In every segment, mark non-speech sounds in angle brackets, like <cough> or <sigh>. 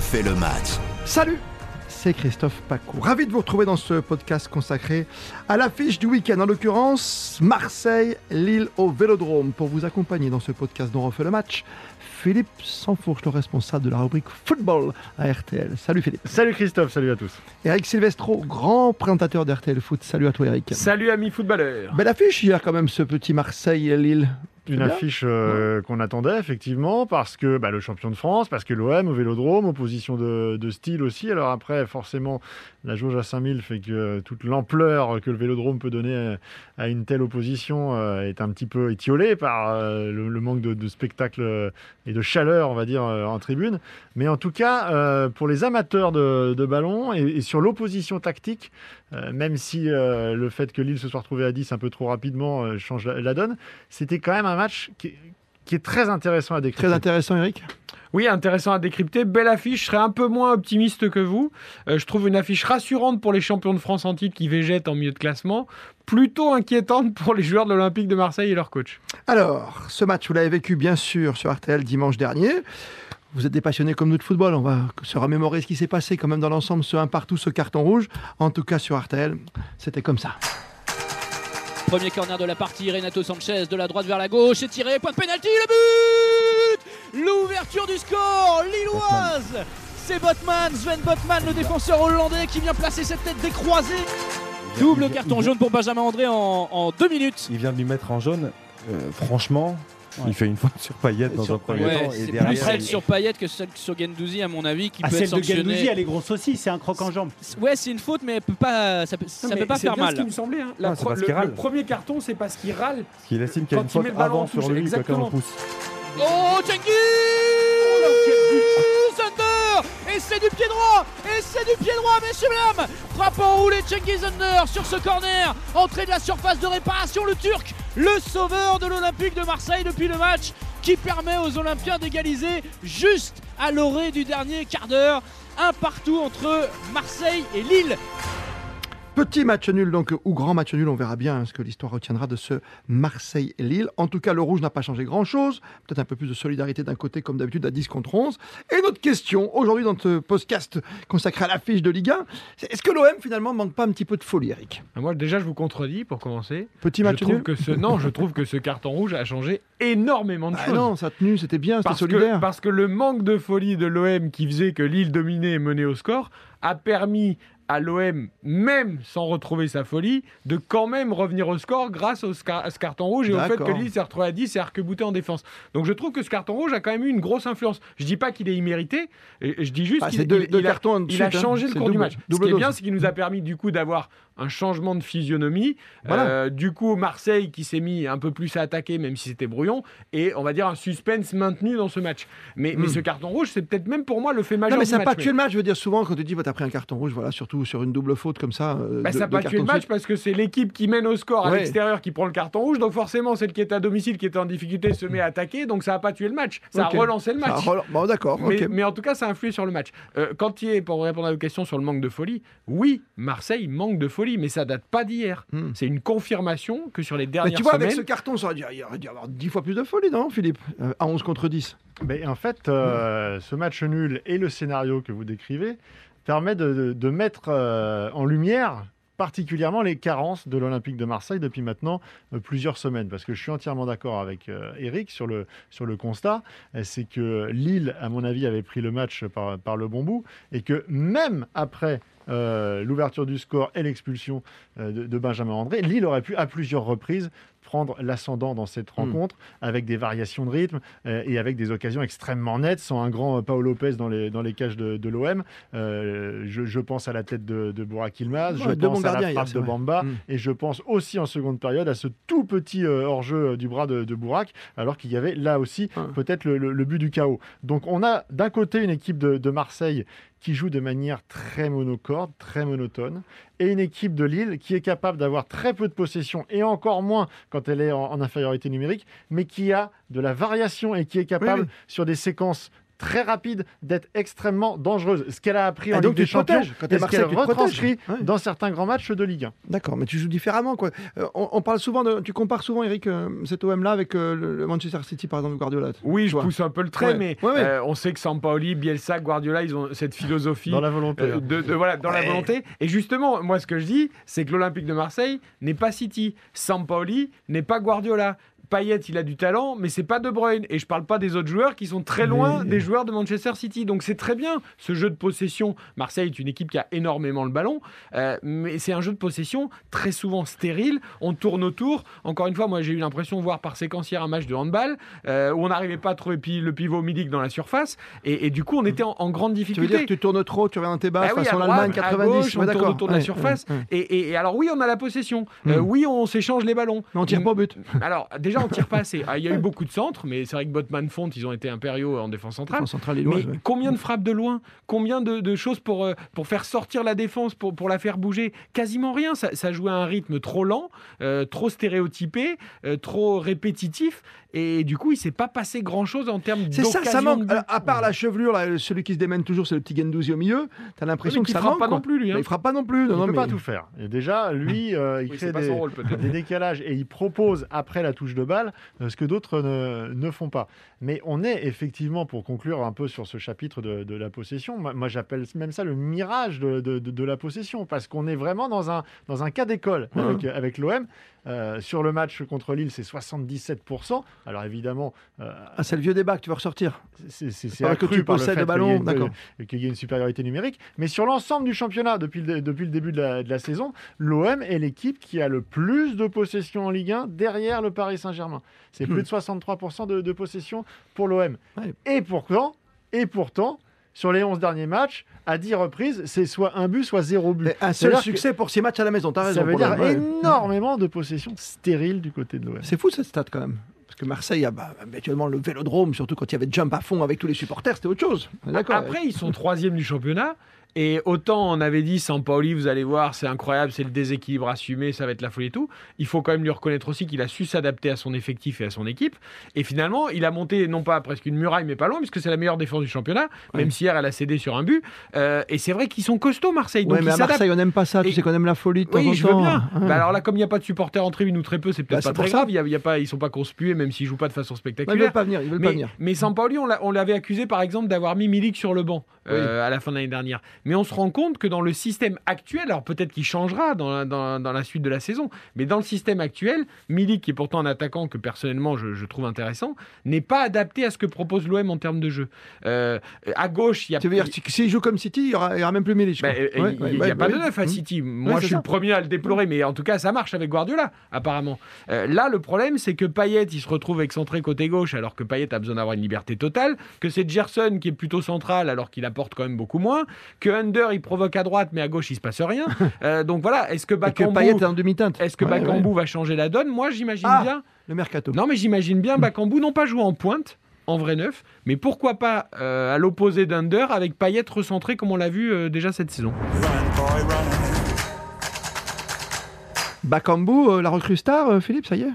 refait le match. Salut c'est Christophe Paco. Ravi de vous retrouver dans ce podcast consacré à l'affiche du week-end, en l'occurrence Marseille-Lille au Vélodrome. Pour vous accompagner dans ce podcast dont on refait le match, Philippe Sanfourche, le responsable de la rubrique football à RTL. Salut Philippe. Salut Christophe, salut à tous. Eric Silvestro, grand présentateur d'RTL Foot. Salut à toi Eric. Salut amis footballeurs. Belle affiche hier quand même ce petit Marseille-Lille. Une affiche euh, qu'on attendait effectivement parce que bah, le champion de France, parce que l'OM au Vélodrome, opposition de, de, style aussi. Alors après, forcément, la jauge à 5000 fait que toute l'ampleur que le Vélodrome peut donner à une telle opposition euh, est un petit peu étiolée par euh, le, manque de, de, spectacle et de chaleur, on va dire, en tribune. Mais en tout cas, pour les amateurs de, de ballon et, et sur l'opposition tactique, même si le fait que Lille se soit retrouvé à 10 un peu trop rapidement change la, la donne, c'était quand même un match qui, est très intéressant à décrypter. Très intéressant, Eric oui, intéressant à décrypter. Belle affiche. Je serais un peu moins optimiste que vous. Euh, je trouve une affiche rassurante pour les champions de France en titre qui végètent en milieu de classement. Plutôt inquiétante pour les joueurs de l'Olympique de Marseille et leur coach. Alors, ce match, vous l'avez vécu bien sûr sur RTL dimanche dernier. Vous êtes des passionnés comme nous de football. On va se remémorer ce qui s'est passé quand même dans l'ensemble, ce un partout, ce carton rouge. En tout cas, sur RTL, c'était comme ça. Premier corner de la partie, Renato Sanchez de la droite vers la gauche, est tiré, point de pénalty, le but L'ouverture du score lilloise C'est Botman, Sven Botman, le défenseur hollandais qui vient placer cette tête décroisée. Double carton jaune pour Benjamin André en, deux minutes. Il vient de lui mettre en jaune. Euh, franchement, il fait une faute sur Payet dans un premier temps. C'est plus celle sur Payet que celle sur Gendouzi, à mon avis, qui ah, peut être sanctionnée. Celle de Gendouzi, elle est grosse aussi, c'est un croc en jambe. Ouais, c'est une faute, mais elle peut pas, ça peut, ça peut pas faire mal. C'est ce qui me semblait. Hein. La non, le, le, premier carton, c'est parce qu'il râle. Parce qu'il estime qu'il y a une faute avant sur lui quand on pousse. Oh, Cengiz Under Et c'est du pied droit Et c'est du pied droit, messieurs, mesdames Frappe en roulé Cengiz Under sur ce corner. Entrée de la surface de réparation, le Turc, le sauveur de l'Olympique de Marseille depuis le match qui permet aux Olympiens d'égaliser juste à l'orée du dernier quart d'heure. Un partout entre Marseille et Lille. Petit match nul donc ou grand match nul, on verra bien ce que l'histoire retiendra de ce Marseille-Lille. En tout cas, le rouge n'a pas changé grand-chose. Peut-être un peu plus de solidarité d'un côté comme d'habitude à 10 contre 11. Et notre question aujourd'hui dans ce podcast consacré à l'affiche de Ligue 1, c'est est-ce que l'OM finalement manque pas un petit peu de folie, Eric? Moi déjà je vous contredis pour commencer. Petit match je nul. Que ce... Non, je trouve que ce carton rouge a changé énormément de ah choses. Non, sa tenue c'était bien, c'était parce solidaire. Que, parce que le manque de folie de l'OM qui faisait que Lille dominait et menait au score a permis à l'OM, même sans retrouver sa folie, de quand même revenir au score grâce au à ce carton rouge et au fait que Lille s'est retrouvé à 10 et arc-bouté en défense. Donc je trouve que ce carton rouge a quand même eu une grosse influence. Je dis pas qu'il est immérité, je dis juste ah, qu'il il, a, il a changé le cours du match. Ce qui est bien, c'est qu'il nous a permis du coup d'avoir un changement de physionomie. Euh, du coup, Marseille qui s'est mis un peu plus à attaquer, même si c'était brouillon, et on va dire un suspense maintenu dans ce match. Mais, mais hmm. ce carton rouge, c'est peut-être même pour moi le fait majeur. Non, mais ça n'a pas tué le match. Je veux dire, souvent, quand tu dis, bah, t'as pris un carton rouge, voilà, surtout sur une double faute comme ça. Euh, bah, ça n'a pas tué le match parce que c'est l'équipe qui mène au score à l'extérieur qui prend le carton rouge. Donc forcément, celle qui est à domicile, qui était en difficulté, se met à attaquer. Donc ça n'a pas tué le match. Ça a relancé le match. Bon, d'accord. Mais, mais, en tout cas, ça a influé sur le match. Euh, quand il est, pour répondre à vos questions sur le manque de folie, oui, Marseille manque de folie, mais ça date pas d'hier. Hmm. C'est une confirmation que sur les dernières mais tu vois, avec ce carton, ça aurait dû, y avoir 10 fois plus de folie, non, Philippe euh, À 11 contre 10. Mais en fait, euh, ce match nul et le scénario que vous décrivez permet de, de, mettre euh, en lumière particulièrement les carences de l'Olympique de Marseille depuis maintenant plusieurs semaines. Parce que je suis entièrement d'accord avec Eric sur le, sur le constat, c'est que Lille, à mon avis, avait pris le match par, par le bon bout, et que même après euh, l'ouverture du score et l'expulsion euh, de, Benjamin André, Lille aurait pu à plusieurs reprises prendre l'ascendant dans cette hmm. rencontre avec des variations de rythme euh, et avec des occasions extrêmement nettes, sans un grand Paolo Lopez dans les, dans les cages de, l'OM. je, pense à la tête de, de Burak Ilmaz, je pense à la frappe de Bamba hmm. et je pense aussi en seconde période à ce tout petit hors-jeu du bras de, de Burak, alors qu'il y avait là aussi hmm. peut-être le, but du chaos. Donc on a d'un côté une équipe de Marseille qui joue de manière très monocorde, très monotone, et une équipe de Lille qui est capable d'avoir très peu de possession, et encore moins quand elle est en, infériorité numérique, mais qui a de la variation et qui est capable, sur des séquences très rapide, d'être extrêmement dangereuse. Ce qu'elle a appris en donc, Ligue des. Champions, Quand et ce qu'elle retranscrit Ouais. dans certains grands matchs de Ligue 1. D'accord, mais tu joues différemment. Quoi. Euh, on, on parle souvent de. Tu compares souvent, Eric, euh, cet OM-là avec euh, le, Manchester City, par exemple, Guardiola. Oui, je vois. pousse un peu le trait, Ouais. mais Ouais, ouais. euh, on sait que Sampaoli, Bielsa, Guardiola, ils ont cette philosophie Dans la volonté. euh, hein. de, de- voilà, dans la volonté. Et justement, moi, ce que je dis, c'est que l'Olympique de Marseille n'est pas City. Sampaoli n'est pas Guardiola. Payet, il a du talent, mais c'est pas De Bruyne. Et je parle pas des autres joueurs qui sont très loin Mais- des joueurs de Manchester City. Donc c'est très bien ce jeu de possession. Marseille est une équipe qui a énormément le ballon, euh, mais c'est un jeu de possession très souvent stérile. On tourne autour. Encore une fois, moi j'ai eu l'impression de voir par séquence hier un match de handball euh, où on n'arrivait pas à trouver le pivot Milik dans la surface. Et, et du coup, on était en, en grande Tu veux difficulté. dire que tu tournes trop, tu reviens dans tes bases, Bah oui, façon l'Allemagne droite, à 90. gauche, on tourne autour de la surface. ouais, ouais. Et, et- et alors oui, on a la possession. Euh, oui, on s'échange les ballons. Mais on tire pas au but. Alors déjà, on tire pas assez. Ah, Il y a eu beaucoup de centres, mais c'est vrai que Botman Font, ils ont été impériaux en défense centrale. En centrale Mais lilloise, ouais. combien de frappes de loin? Combien de, de choses pour, euh, pour faire sortir la défense, pour, pour la faire bouger? Quasiment rien. Ça, ça jouait à un rythme trop lent, euh, trop stéréotypé, euh, trop répétitif. Et du coup, il s'est pas passé grand-chose en termes C'est ça, ça manque. de. Alors, à part la chevelure, là, celui qui se démène toujours, c'est le petit Gendouzi au milieu. T'as l'impression Mais que ça frappe manque. pas non plus, lui. hein. Mais il frappe pas non plus. Il Non, ne non, peut mais- pas tout faire. Et déjà, lui, euh, il Oui, crée des, rôle, des décalages et il propose après la touche de euh, ce que d'autres ne, ne font pas. Mais on est effectivement, pour conclure un peu sur ce chapitre de, de la possession, moi, moi, j'appelle même ça le mirage de, de- de- de la possession, parce qu'on est vraiment dans un, dans un cas d'école avec, avec l'OM. Euh, sur le match contre Lille, c'est 77%. Alors évidemment, euh, Ah, c'est le vieux débat que tu vas ressortir. c'est que tu par le possèdes fait le qu'il y ait ballon, d'accord. qu'il y ait une supériorité numérique. Mais sur l'ensemble du championnat, depuis le, depuis le début de la, de la saison, l'OM est l'équipe qui a le plus de possession en Ligue 1 derrière le Paris Saint-Germain. C'est Hmm. plus de 63% de, de possession pour l'OM. Ouais. Et pourtant, et pourtant, sur les 11 derniers matchs, à 10 reprises, c'est soit un but, soit zéro but. Un seul que succès pour six matchs à la maison. T'as raison. Ça veut dire ouais. énormément de possession stérile du côté de l'OM. C'est fou cette stat quand même. Parce que Marseille a bah, habituellement le vélodrome, surtout quand il y avait jump à fond avec tous les supporters, c'était autre chose. D'accord. Après, ils sont troisième du championnat. Et autant on avait dit Sampaoli, vous allez voir, c'est incroyable, c'est le déséquilibre assumé, ça va être la folie et tout. Il faut quand même lui reconnaître aussi qu'il a su s'adapter à son effectif et à son équipe. Et finalement, il a monté non pas presque une muraille, mais pas loin, puisque c'est la meilleure défense du championnat, même si hier elle a cédé sur un but. Euh, et c'est vrai qu'ils sont costauds, Marseille. Donc Ouais, mais ils à. Marseille, on n'aime pas ça. Tu Et- sais qu'on aime la folie de temps Oui, en je veux bien. Ouais. Bah alors là, comme il n'y a pas de supporters en tribune ou très peu, c'est peut-être Bah, pas très ça. grave. Y a, il y a pas, ils sont pas conspués, même s'ils jouent pas de façon Ouais, ils spectaculaire. veulent pas venir. Ils veulent pas Mais, venir. mais on l'a- on l'avait accusé par exemple d'avoir mis Milik sur le banc euh, à la fin de l'année dernière. Mais on se rend compte que dans le système actuel, alors peut-être qu'il changera dans la, dans, dans la suite de la saison, mais dans le système actuel, Milik, qui est pourtant un attaquant que personnellement je, je trouve intéressant, n'est pas adapté à ce que propose l'OM en termes de jeu. Euh, à gauche, il y a. Tu veux dire, si- s'il joue comme City, il y aura, même plus Milic. Bah, euh, il Ouais, n'y ouais, a ouais, pas de neuf à. City. Moi, je suis ça. le premier à le déplorer, mais en tout cas, ça marche avec Guardiola, apparemment. Euh, là, le problème, c'est que Payet, il se retrouve excentré côté gauche, alors que Payet a besoin d'avoir une liberté totale, que c'est Gerson qui est plutôt central, alors qu'il apporte quand même beaucoup moins, que Under, il provoque à droite, mais à gauche, il se passe rien. <laughs> Euh, donc voilà, est-ce que Bakambu, est en demi-teinte. est-ce que Ouais, Bakambu ouais. va changer la donne? Moi, j'imagine Ah. bien. Le mercato. Non, mais j'imagine bien Bakambu non pas jouer en pointe, en vrai neuf, mais pourquoi pas euh, à l'opposé d'Under avec Payet recentré comme on l'a vu euh, déjà cette saison. Bakambu, euh, la recrue star, euh, Philippe, ça y est?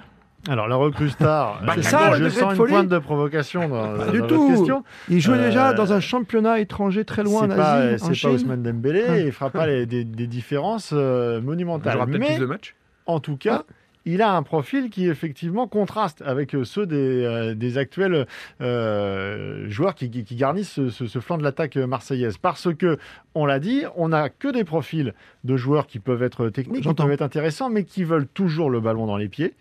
Alors, la recrue star, <laughs> Bah, euh, ça, je sens une folie. pointe de provocation dans, Pas dans du votre tout. question. Il jouait Euh, déjà dans un championnat étranger très loin en Asie, en c'est pas Chine. Ousmane Dembélé, il fera pas les- des, des différences euh, Il monumentales. peut-être Mais plus de matchs. en tout cas, il a un profil qui effectivement contraste avec euh, ceux des, euh, des actuels euh, joueurs qui, qui- qui garnissent ce, ce- ce flanc de l'attaque marseillaise. Parce que, on l'a dit, on n'a que des profils de joueurs qui peuvent être techniques, qui peuvent être intéressants, mais qui veulent toujours le ballon dans les pieds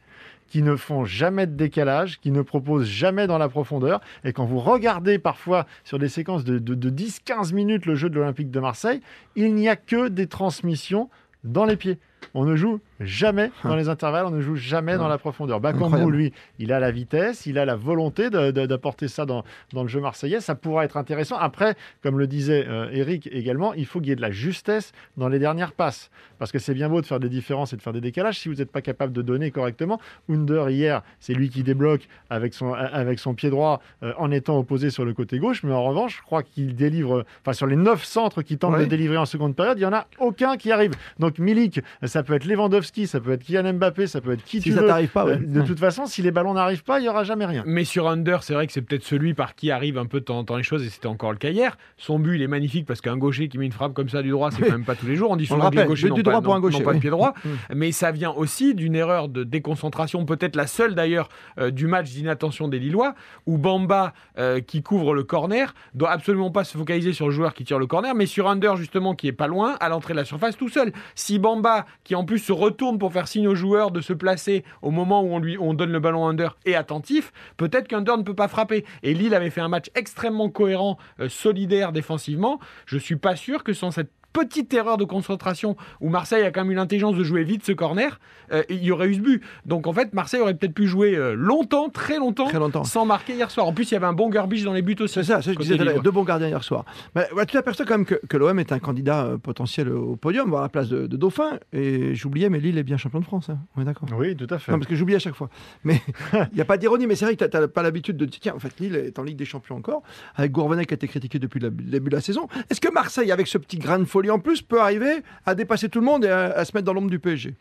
qui ne font jamais de décalage, qui ne proposent jamais dans la profondeur. Et quand vous regardez parfois sur des séquences de, de- de 10-15 minutes le jeu de l'Olympique de Marseille, il n'y a que des transmissions dans les pieds. On ne joue jamais dans les intervalles, on ne joue jamais dans la profondeur. Bakambu, lui, il a la vitesse, il a la volonté d'apporter ça dans, dans le jeu marseillais. Ça pourra être intéressant. Après, comme le disait euh, Eric également, il faut qu'il y ait de la justesse dans les dernières passes. Parce que c'est bien beau de faire des différences et de faire des décalages. Si vous n'êtes pas capable de donner correctement, Under, hier, c'est lui qui débloque avec son, avec son pied droit euh, en étant opposé sur le côté gauche. Mais en revanche, je crois qu'il délivre, enfin, sur les neuf centres qu'il tente Ouais. de délivrer en seconde période, il n'y en a aucun qui arrive. Donc Milik, ça peut être Lewandowski ça peut être Kylian Mbappé, ça peut être qui Si tu ça veux. t'arrive pas, ouais. Euh, De toute façon, si les ballons n'arrivent pas, il n'y aura jamais rien. Mais sur Under, c'est vrai que c'est peut-être celui par qui arrive un peu de temps en temps les choses, et c'était encore le cas hier. Son but, il est magnifique parce qu'un gaucher qui met une frappe comme ça du droit, c'est quand même pas tous les jours. On dit souvent que les gauchers but n'ont du pas, pour un gaucher, n'ont pas de pied droit. <laughs> Mais ça vient aussi d'une erreur de déconcentration, peut-être la seule d'ailleurs euh, du match d'inattention des Lillois, où Bamba, euh, qui couvre le corner, doit absolument pas se focaliser sur le joueur qui tire le corner, mais sur Under justement qui est pas loin, à l'entrée de la surface tout seul. Si Bamba, qui en plus se retourne pour faire signe au joueur de se placer au moment où on lui on donne le ballon à Under, est attentif, peut-être qu'Under ne peut pas frapper. Et Lille avait fait un match extrêmement cohérent, euh, solidaire défensivement. Je suis pas sûr que sans cette petite erreur de concentration où Marseille a quand même eu l'intelligence de jouer vite ce corner, euh, il y aurait eu ce but. Donc en fait, Marseille aurait peut-être pu jouer euh, longtemps, très longtemps, Très longtemps. sans marquer hier soir. En plus, il y avait un bon Garbage dans les buts aussi. C'est ça, c'est ce que je disais deux bons gardiens hier soir. Mais, tu t'aperçois quand même que, que l'OM est un candidat euh, potentiel au podium, voire à la place de, de Dauphin. Et j'oubliais, mais Lille est bien champion de France. hein. On est d'accord? Oui, tout à fait. Non, parce que j'oublie à chaque fois. Mais <laughs> il n'y a pas d'ironie, mais c'est vrai que tu n'as pas l'habitude de dire, tiens, en fait, Lille est en Ligue des Champions encore, avec Gourvenet qui a été critiqué depuis le début de la saison. Est-ce que Marseille, avec ce petit grain de folie en plus, peut arriver à dépasser tout le monde et à se mettre dans l'ombre du PSG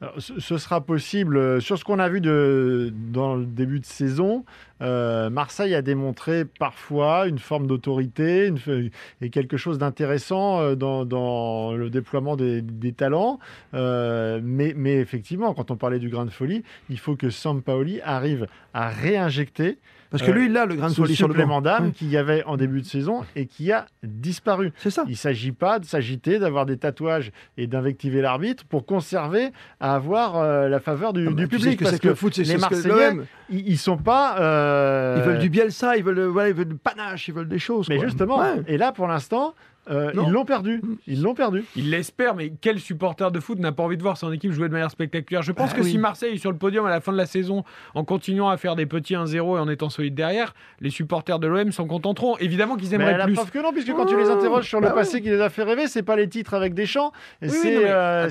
Alors, ce, sera possible. euh, Sur ce qu'on a vu de, dans le début de saison, euh, Marseille a démontré parfois une forme d'autorité une et quelque chose d'intéressant euh, dans, dans le déploiement des, des talents. Euh, mais, mais effectivement, quand on parlait du grain de folie, il faut que Sampaoli arrive à réinjecter Parce que lui, il a le grain de folie sur le supplément d'âme qu'il y avait en début de saison et qui a disparu. C'est ça. Il ne s'agit pas de s'agiter, d'avoir des tatouages et d'invectiver l'arbitre pour conserver à avoir euh, la faveur du, Ah bah, du public. que parce que le foot, c'est les Marseillais, ils, ils sont pas. euh, Ils veulent du Bielsa, ils veulent, voilà, ils veulent du panache, ils veulent des choses. Mais quoi. justement, Ouais. et là pour l'instant, euh, ils l'ont perdu. Ils l'ont perdu. Il l'espère, mais quel supporter de foot n'a pas envie de voir son équipe jouer de manière spectaculaire? Je pense Bah que oui. si Marseille est sur le podium à la fin de la saison, en continuant à faire des petits 1-0 et en étant solide derrière, les supporters de l'OM s'en contenteront. Évidemment qu'ils Mais aimeraient la plus. preuve que non, puisque quand tu les interroges sur le Bah passé qui les a fait rêver, c'est pas les titres avec Deschamps, oui, c'est mais euh,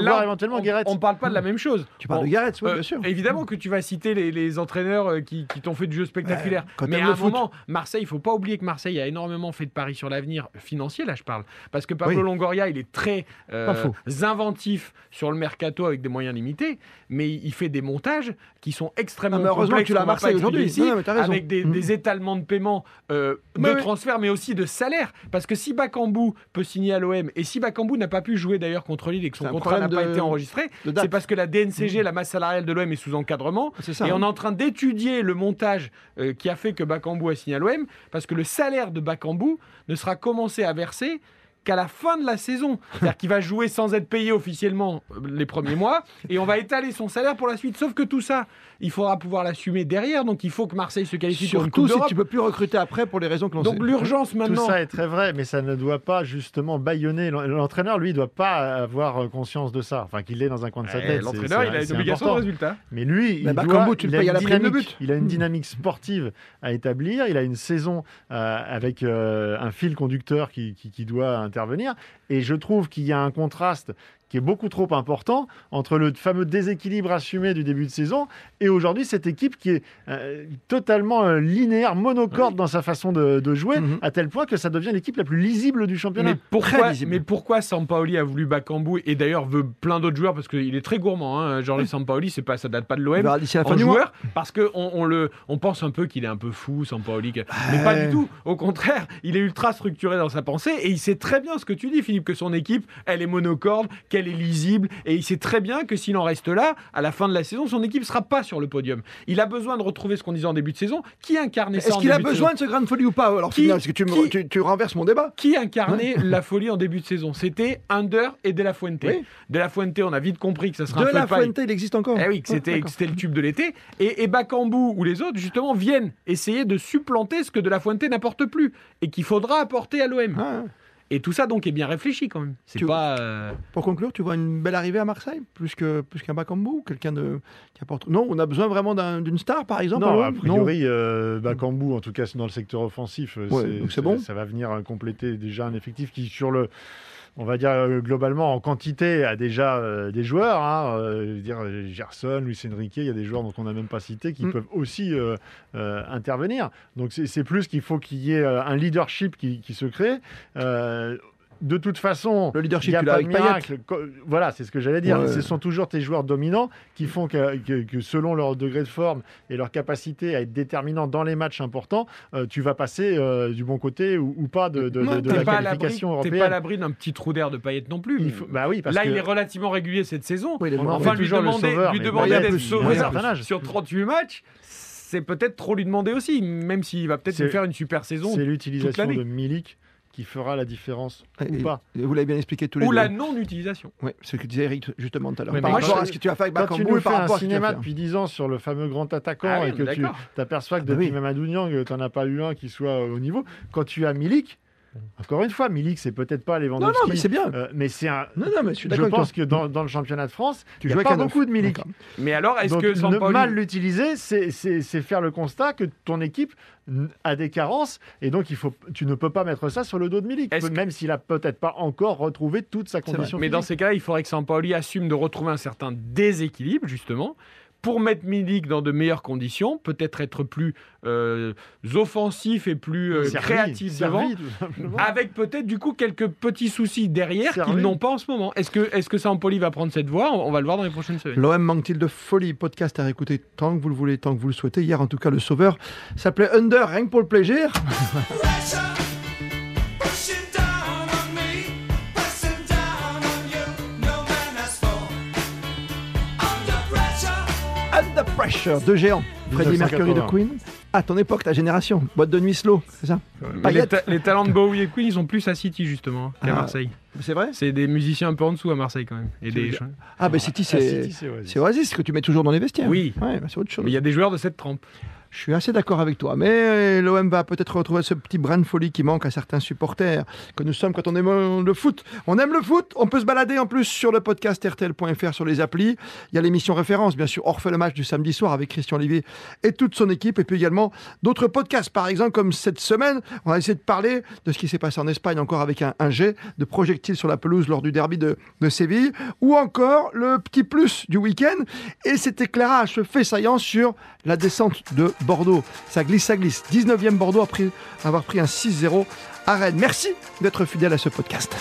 Là, éventuellement Guéret. on parle pas de la même chose. Tu parles On- de Gareth, oui, Euh, bien sûr. Évidemment que tu vas citer les, les entraîneurs euh, qui, qui t'ont fait du jeu spectaculaire. quand mais à un foot. moment, Marseille, il faut pas oublier que Marseille a énormément fait de paris sur l'avenir financier, là je parle. Parce que Pablo Oui. Longoria, il est très euh, inventif sur le mercato avec des moyens limités, mais il fait des montages qui sont extrêmement Non, mais heureusement complexes. que tu l'as à Marseille aujourd'hui. ici, Non, avec des, Mm. des étalements de paiement euh, de oui. transfert, mais aussi de salaire. Parce que si Bakambu peut signer à l'OM, et si Bakambu n'a pas pu jouer d'ailleurs contre Lille et que son contrat n'a pas de- été enregistré, c'est parce que la DNCG, la masse salariale de l'OM, est sous encadrement. Ça. Et hein. on est en train d'étudier le montage euh, qui a fait que Bakambu a signé à l'OM, parce que le salaire de Bakambu ne sera commencé à verser qu'à la fin de la saison. C'est-à-dire qu'il va jouer sans être payé officiellement euh, les premiers mois, et on va étaler son salaire pour la suite. Sauf que tout ça, il faudra pouvoir l'assumer derrière, donc il faut que Marseille se qualifie pour une Surtout Coupe si tu peux plus recruter après pour les raisons que l'on Donc l'urgence Tout maintenant... ça est très vrai, mais ça ne doit pas justement bâillonner. L'en- L'entraîneur, lui, ne doit pas avoir conscience de ça. Enfin, qu'il est dans un coin de sa Eh, tête. L'entraîneur, il a une obligation de résultat. Mais lui, il, Mais doit- Bakambu, tu il a une la prime de dynamique. but. Il a une <laughs> dynamique sportive à établir. Il a une saison euh, avec euh, un fil conducteur qui, qui- qui doit Et je trouve qu'il y a un contraste qui est beaucoup trop important entre le fameux déséquilibre assumé du début de saison et aujourd'hui cette équipe qui est euh, totalement euh, linéaire, monocorde dans sa façon de, de jouer, Mhm. à tel point que ça devient l'équipe la plus lisible du championnat. Mais pourquoi, lisible. mais pourquoi Sampaoli a voulu Bakambu et d'ailleurs veut plein d'autres joueurs parce qu'il est très gourmand. Hein, Jorge Sampaoli, c'est pas, ça date pas de l'OM. en joueur parce que on, on le on pense un peu qu'il est un peu fou Sampaoli que- mais pas du tout au contraire il est ultra structuré dans sa pensée et il sait très bien ce que tu dis Philippe que son équipe elle est monocorde qu'elle est lisible et il sait très bien que s'il en reste là à la fin de la saison son équipe sera pas sur le podium il a besoin de retrouver ce qu'on disait en début de saison qui incarnait ça Est-ce qu'il a de besoin de ce grain de folie ou pas alors Qui- final? Parce que tu, me- qui- tu- tu renverses mon débat. qui incarnait la folie en début de saison? C'était Under et De La Fuente. Oui. De La Fuente, on a vite compris que ça serait De un la de paille. Fuente, il existe encore. Eh oui, que c'était le tube de l'été. Et, et Bakambu ou les autres, justement, viennent essayer de supplanter ce que De La Fuente n'apporte plus et qu'il faudra apporter à l'OM. Ah. Et tout ça, donc, est bien réfléchi quand même. C'est Tu- pas. euh, Pour conclure, tu vois une belle arrivée à Marseille plus que plus qu'un Bakambu, quelqu'un de qui apporte. Non, on a besoin vraiment d'un- d'une star, par exemple. Non, à a priori, euh, Bakambu, en tout cas dans le secteur offensif, euh, Ouais, c'est- donc c'est bon. Ça va venir euh, compléter déjà un effectif qui, sur le, on va dire euh, globalement en quantité, a déjà euh, des joueurs. Hein, euh, je veux dire Gerson, Luis Enrique, il y a des joueurs dont on n'a même pas cité qui Mm. peuvent aussi euh, intervenir. Donc c'est plus qu'il faut qu'il y ait un leadership qui, qui se crée. De toute façon, Le il leadership, n'y a tu pas de miracle. Voilà, c'est ce que j'allais dire. Ouais. Ce sont toujours tes joueurs dominants qui font que, que- que selon leur degré de forme et leur capacité à être déterminants dans les matchs importants, euh, tu vas passer euh, du bon côté ou, ou pas de, de- Ouais, de- de t'es la T'es pas à l'abri qualification t'es européenne. pas à l'abri d'un petit trou d'air de Payet non plus. Il faut- bah oui, parce Là, que il est relativement régulier cette saison. Oui, il est on mort. en Enfin, lui demander, sauveur, lui demander d'être sauveur sur 38 matchs, c'est peut-être trop lui demander aussi, même s'il va peut-être faire une super saison. c'est l'utilisation de Milik qui fera la différence Et- ou pas. Vous l'avez bien expliqué tous les Ou deux. la non-utilisation. Oui, c'est ce que disait Eric justement tout à l'heure. Par rapport à ce que tu as fait avec Quand tu Bakambu, fais par un rapport à ce que tu as cinéma depuis 10 ans sur le fameux grand attaquant Ah oui, et que tu t'aperçois que Ah bah depuis oui. Mamadou Niang, tu n'en as pas eu un qui soit au niveau. Quand tu as Milik, encore une fois, Milik, c'est peut-être pas Non, Lewandowski, non, mais c'est bien. euh, mais c'est un. Non, non, mais je suis Je d'accord avec pense que dans, dans le championnat de France, Tu a pas beaucoup de Milik. Mais alors, est-ce que ne Sampaoli... mal l'utiliser, c'est- faire le constat que ton équipe a des carences et donc il faut, tu ne peux pas mettre ça sur le dos de Milik, même s'il a peut-être pas encore retrouvé toute sa condition. Mais dans ces cas-là, il faudrait que Sampaoli assume de retrouver un certain déséquilibre, justement, pour mettre Milik dans de meilleures conditions, peut-être être plus euh, offensif et plus euh, Servi, créatif servi, devant, avec peut-être du coup quelques petits soucis derrière qu'ils n'ont pas en ce moment. Est-ce que, est-ce que Sampaoli va prendre cette voie? On, on va le voir dans les prochaines semaines. L'OM manque-t-il de folie? Podcast à réécouter tant que vous le voulez, tant que vous le souhaitez. Hier, en tout cas, le sauveur s'appelait Under, rien que pour le plaisir. <laughs> Pressure, deux géants. Freddie Mercury de 1980. Queen. À ton époque, ta génération. Boîte de nuit slow, c'est ça les, ta- les talents de Bowie et Queen, ils sont plus à City justement qu'à Ah. Marseille. C'est vrai C'est des musiciens un peu en dessous à Marseille quand même. Et des... dire- Ah, ben City, c'est. City, c'est Oasis. C'est Oasis que tu mets toujours dans les vestiaires. Oui. Ouais, bah, c'est autre chose. Mais il y a des joueurs de cette trempe. Je suis assez d'accord avec toi, mais l'OM va peut-être retrouver ce petit brin de folie qui manque à certains supporters que nous sommes quand on aime le foot. On aime le foot, on peut se balader en plus sur le podcast RTL.fr sur les applis. Il y a l'émission référence, bien sûr, refait le match du samedi soir avec Christian Olivier et toute son équipe, et puis également d'autres podcasts, par exemple comme cette semaine, on va essayer de parler de ce qui s'est passé en Espagne, encore avec un, jet de projectiles sur la pelouse lors du derby de, Séville, ou encore le petit plus du week-end, et cet éclairage, fait saillant sur la descente de Bordeaux. Ça glisse, ça glisse. 19e Bordeaux après avoir pris un 6-0 à Rennes. Merci d'être fidèle à ce podcast.